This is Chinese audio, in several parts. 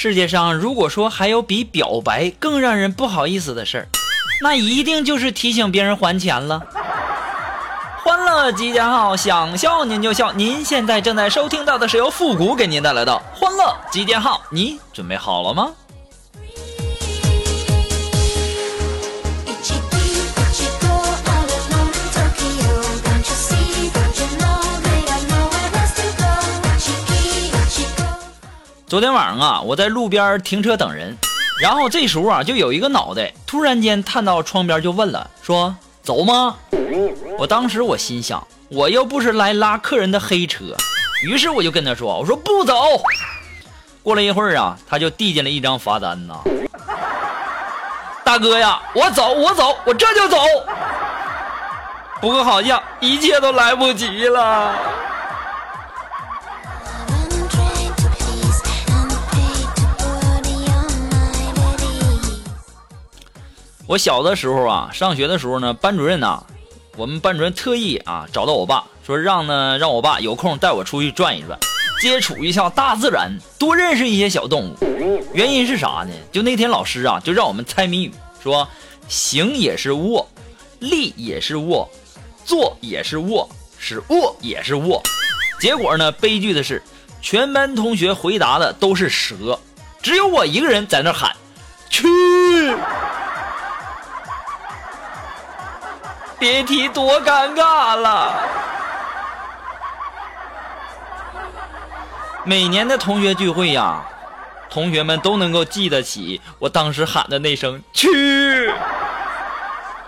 世界上如果说还有比表白更让人不好意思的事儿，那一定就是提醒别人还钱了。欢乐集结号，想笑您就笑。您现在正在收听到的是由复古给您带来的欢乐集结号，你准备好了吗？昨天晚上啊，我在路边停车等人，然后这时候啊，就有一个脑袋突然间探到窗边，就问了，说走吗？我当时我心想，我又不是来拉客人的黑车，于是我就跟他说，我说不走。过了一会儿啊，他就递进了一张罚单呐，大哥呀，我走，我走，我这就走。不过好像一切都来不及了。我小的时候啊，上学的时候呢，班主任呐，我们班主任特意啊找到我爸，说让呢让我爸有空带我出去转一转，接触一下大自然，多认识一些小动物。原因是啥呢？就那天老师啊，就让我们猜谜语，说行也是卧，立也是卧，坐也是卧，是卧也是卧。结果呢，悲剧的是，全班同学回答的都是蛇，只有我一个人在那喊去。别提多尴尬了。每年的同学聚会呀，同学们都能够记得起我当时喊的那声“去”，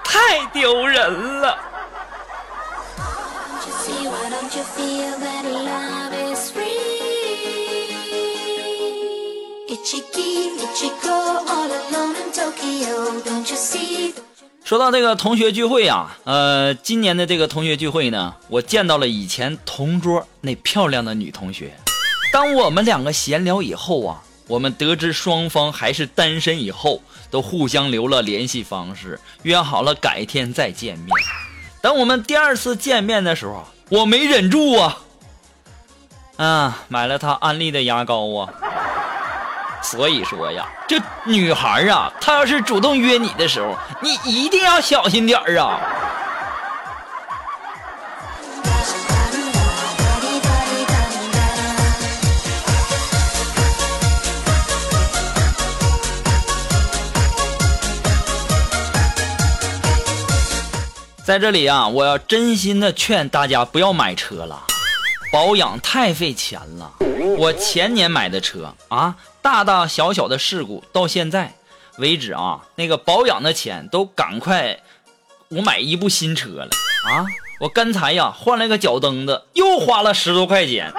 太丢人了。说到这个同学聚会啊，呃，今年的这个同学聚会呢，我见到了以前同桌那漂亮的女同学。当我们两个闲聊以后啊，我们得知双方还是单身以后，都互相留了联系方式，约好了改天再见面。等我们第二次见面的时候，我没忍住啊，啊，买了她安利的牙膏啊。所以说呀，这女孩啊，她要是主动约你的时候，你一定要小心点儿啊。在这里啊，我要真心的劝大家不要买车了，保养太费钱了。我前年买的车啊。大大小小的事故到现在为止啊，那个保养的钱都赶快我买一部新车了啊！我刚才呀换了个脚蹬子，又花了十多块钱。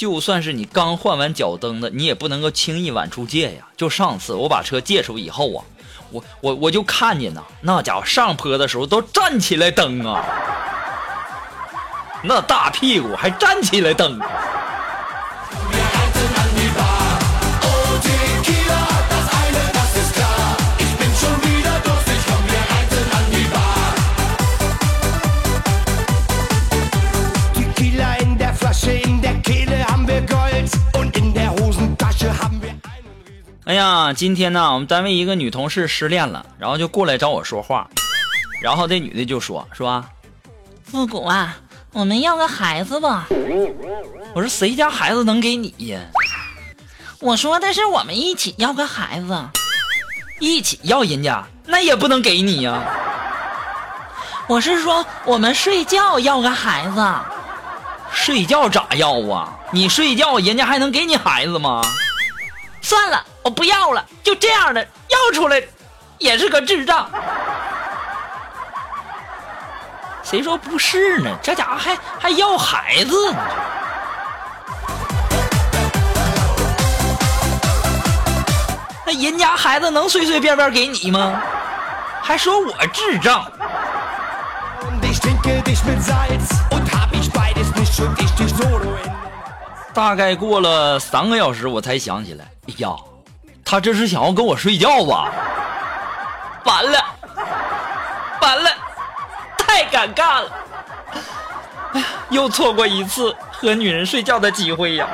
就算是你刚换完脚蹬子，你也不能够轻易往出借呀！就上次我把车借出以后啊。我我我就看见呐，那家伙上坡的时候都站起来蹬啊，那大屁股还站起来蹬。哎呀，今天呢，我们单位一个女同事失恋了，然后就过来找我说话，然后这女的就说：“说，复古啊，我们要个孩子吧。”我说：“谁家孩子能给你呀？”我说的是我们一起要个孩子，一起要人家那也不能给你呀。我是说我们睡觉要个孩子，睡觉咋要啊？你睡觉人家还能给你孩子吗？算了，我不要了，就这样的要出来，也是个智障。谁说不是呢？这家伙还还要孩子呢。那人家孩子能随随便便给你吗？还说我智障。大概过了三个小时，我才想起来，哎呀，他这是想要跟我睡觉吧？完了，完了，太尴尬了！哎呀，又错过一次和女人睡觉的机会呀！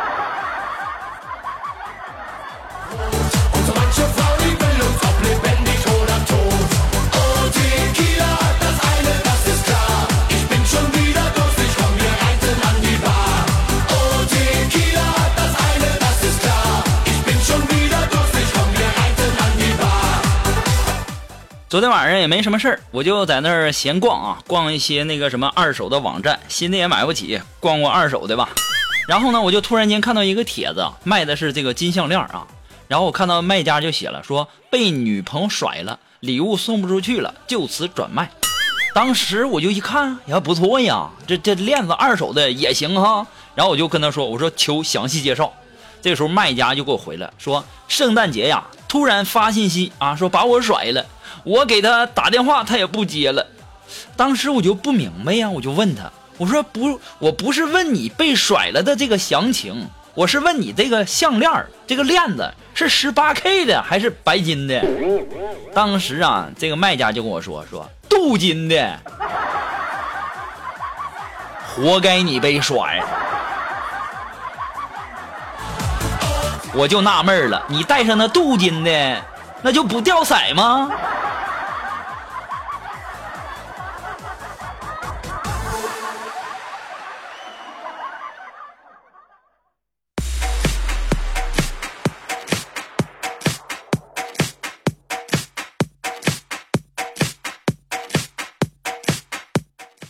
昨天晚上也没什么事儿，我就在那儿闲逛啊，逛一些那个什么二手的网站，新的也买不起，逛逛二手的吧。然后呢，我就突然间看到一个帖子，卖的是这个金项链啊。然后我看到卖家就写了说被女朋友甩了，礼物送不出去了，就此转卖。当时我就一看，呀不错呀，这这链子二手的也行哈。然后我就跟他说，我说求详细介绍。这时候卖家就给我回了说，圣诞节呀，突然发信息啊，说把我甩了。我给他打电话，他也不接了。当时我就不明白呀，我就问他，我说不，我不是问你被甩了的这个详情，我是问你这个项链这个链子是十八 K 的还是白金的？当时啊，这个卖家就跟我说说镀金的，活该你被甩。我就纳闷了，你戴上那镀金的，那就不掉色吗？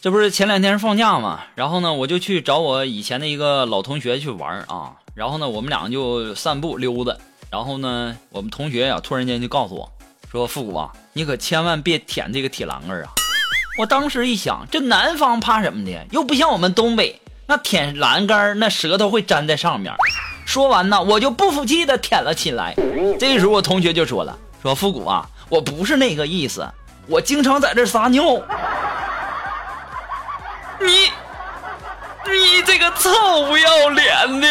这不是前两天放假嘛，然后呢，我就去找我以前的一个老同学去玩啊，然后呢，我们俩就散步溜达，然后呢，我们同学呀，突然间就告诉我，说复古啊，你可千万别舔这个铁栏杆啊！我当时一想，这南方怕什么的？又不像我们东北，那舔栏杆那舌头会粘在上面。说完呢，我就不服气的舔了起来。这时候我同学就说了，说复古啊，我不是那个意思，我经常在这撒尿。你，你这个臭不要脸的！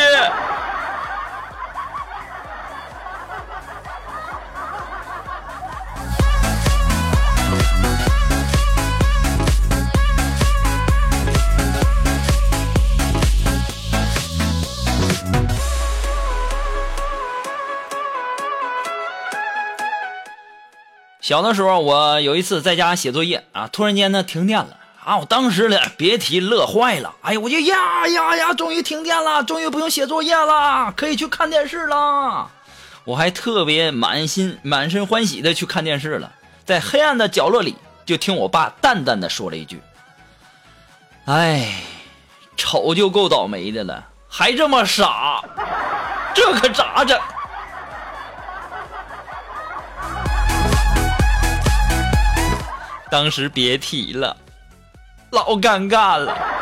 小的时候，我有一次在家写作业啊，突然间呢停电了。啊！我当时呢，别提乐坏了。哎呀，我就呀呀呀，终于停电了，终于不用写作业了，可以去看电视了。我还特别满心满身欢喜的去看电视了。在黑暗的角落里，就听我爸淡淡的说了一句：“哎，丑就够倒霉的了，还这么傻，这可咋整？” 当时别提了。老尴尬了。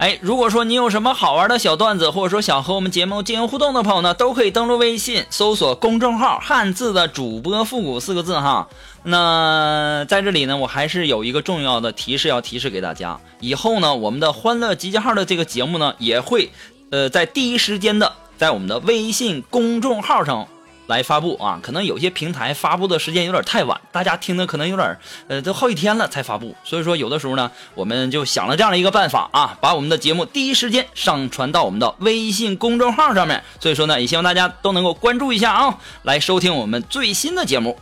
哎，如果说你有什么好玩的小段子，或者说想和我们节目进行互动的朋友呢，都可以登录微信搜索公众号“汉字的主播复古”四个字哈。那在这里呢，我还是有一个重要的提示要提示给大家，以后呢，我们的欢乐集结号的这个节目呢，也会呃在第一时间的在我们的微信公众号上。来发布啊，可能有些平台发布的时间有点太晚，大家听的可能有点，呃，都好几天了才发布，所以说有的时候呢，我们就想了这样的一个办法啊，把我们的节目第一时间上传到我们的微信公众号上面，所以说呢，也希望大家都能够关注一下啊，来收听我们最新的节目。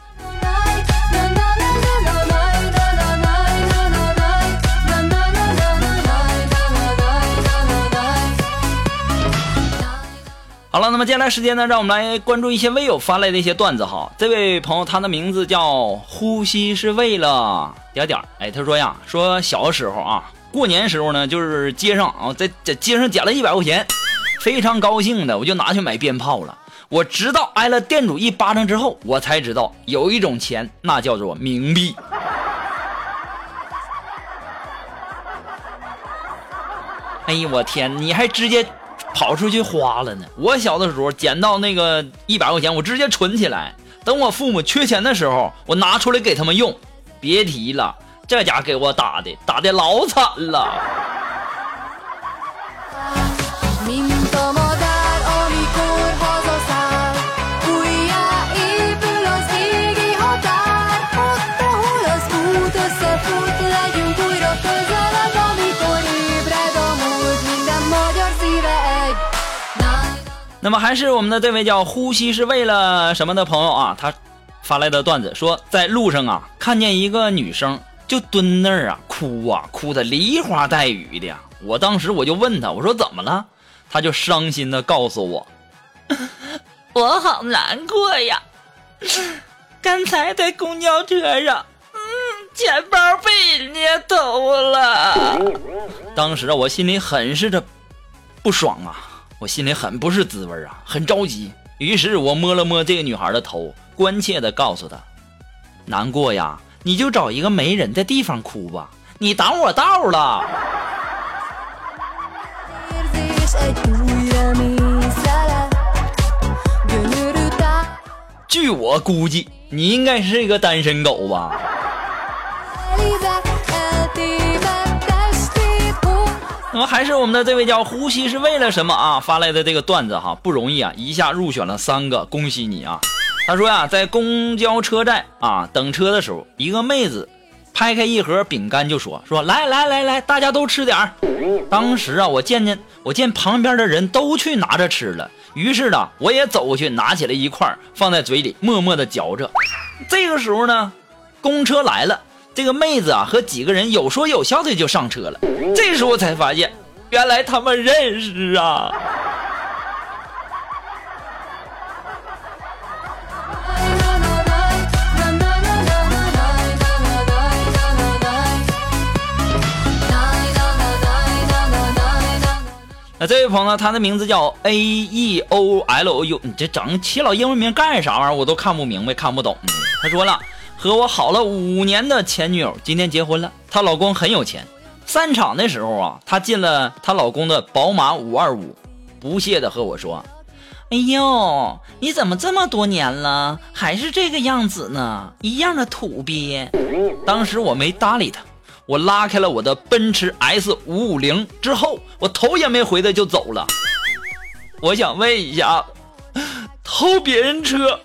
好了，那么接下来时间呢，让我们来关注一些微友发来的一些段子哈。这位朋友他的名字叫呼吸是为了点点哎，他说呀，说小时候啊，过年时候呢，就是街上啊，在在街上捡了一百块钱，非常高兴的，我就拿去买鞭炮了。我直到挨了店主一巴掌之后，我才知道有一种钱，那叫做冥币。哎呀，我天，你还直接。跑出去花了呢！我小的时候捡到那个一百块钱，我直接存起来，等我父母缺钱的时候，我拿出来给他们用。别提了，这家给我打的，打的老惨了。那么还是我们的这位叫呼吸是为了什么的朋友啊，他发来的段子说，在路上啊看见一个女生就蹲那儿啊哭啊哭的梨花带雨的，我当时我就问他，我说怎么了？他就伤心的告诉我，我好难过呀，刚才在公交车上，嗯，钱包被人家偷了。当时啊我心里很是的不爽啊。我心里很不是滋味啊，很着急。于是我摸了摸这个女孩的头，关切地告诉她：“难过呀，你就找一个没人的地方哭吧，你挡我道了。”据我估计，你应该是一个单身狗吧。那么还是我们的这位叫呼吸是为了什么啊？发来的这个段子哈不容易啊一下入选了三个恭喜你啊。他说呀在公交车站啊等车的时候一个妹子拍开一盒饼干就说说来来来来大家都吃点儿。当时啊我见见我见旁边的人都去拿着吃了于是呢我也走过去拿起了一块放在嘴里默默的嚼着。这个时候呢公车来了。这个妹子啊，和几个人有说有笑的就上车了。这时候才发现，原来他们认识啊。那这位朋友，他的名字叫 A E O L O U，你这整起老英文名干啥玩意儿？我都看不明白，看不懂。他说了。和我好了五年的前女友今天结婚了，她老公很有钱。散场的时候啊，她进了她老公的宝马五二五，不屑的和我说：“哎呦，你怎么这么多年了还是这个样子呢？一样的土鳖。”当时我没搭理他，我拉开了我的奔驰 S 五五零之后，我头也没回的就走了。我想问一下，偷别人车？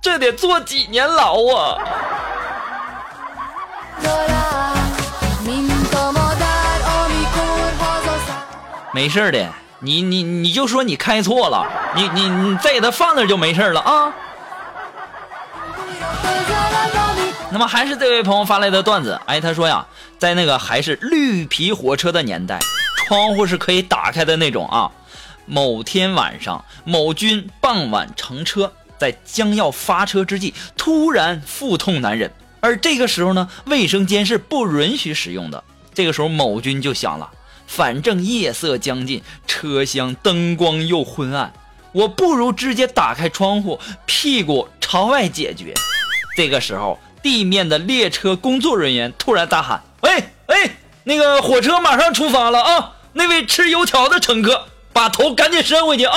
这得坐几年牢啊！没事的，你你你就说你开错了，你你你再给他放那就没事了啊。那么还是这位朋友发来的段子，哎，他说呀，在那个还是绿皮火车的年代，窗户是可以打开的那种啊。某天晚上，某军傍晚乘车。在将要发车之际，突然腹痛难忍，而这个时候呢，卫生间是不允许使用的。这个时候，某军就想了，反正夜色将近，车厢灯光又昏暗，我不如直接打开窗户，屁股朝外解决。这个时候，地面的列车工作人员突然大喊：“喂喂，那个火车马上出发了啊！那位吃油条的乘客，把头赶紧伸回去啊！”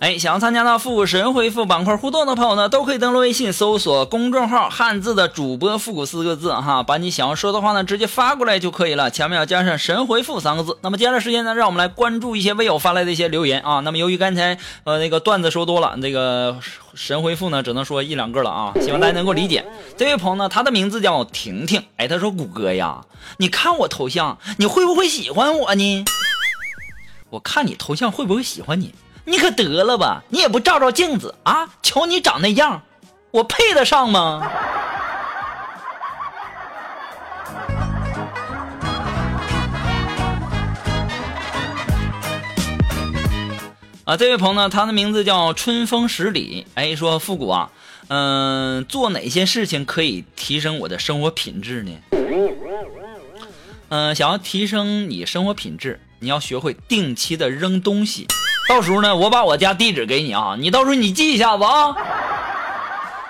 哎，想要参加到复古神回复板块互动的朋友呢，都可以登录微信搜索公众号“汉字的主播复古”四个字哈，把你想要说的话呢直接发过来就可以了，前面要加上“神回复”三个字。那么接下来时间呢，让我们来关注一些微友发来的一些留言啊。那么由于刚才呃那个段子说多了，这个神回复呢只能说一两个了啊，希望大家能够理解。这位朋友呢，他的名字叫婷婷，哎，他说：“谷歌呀，你看我头像，你会不会喜欢我呢？我看你头像会不会喜欢你？”你可得了吧！你也不照照镜子啊！瞧你长那样，我配得上吗？啊，这位朋友呢，他的名字叫春风十里。哎，说复古啊，嗯，做哪些事情可以提升我的生活品质呢？嗯，想要提升你生活品质，你要学会定期的扔东西。到时候呢，我把我家地址给你啊，你到时候你记一下子啊。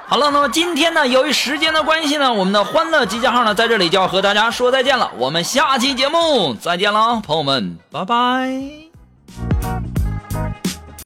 好了，那么今天呢，由于时间的关系呢，我们的欢乐集结号呢，在这里就要和大家说再见了。我们下期节目再见了，朋友们，拜拜。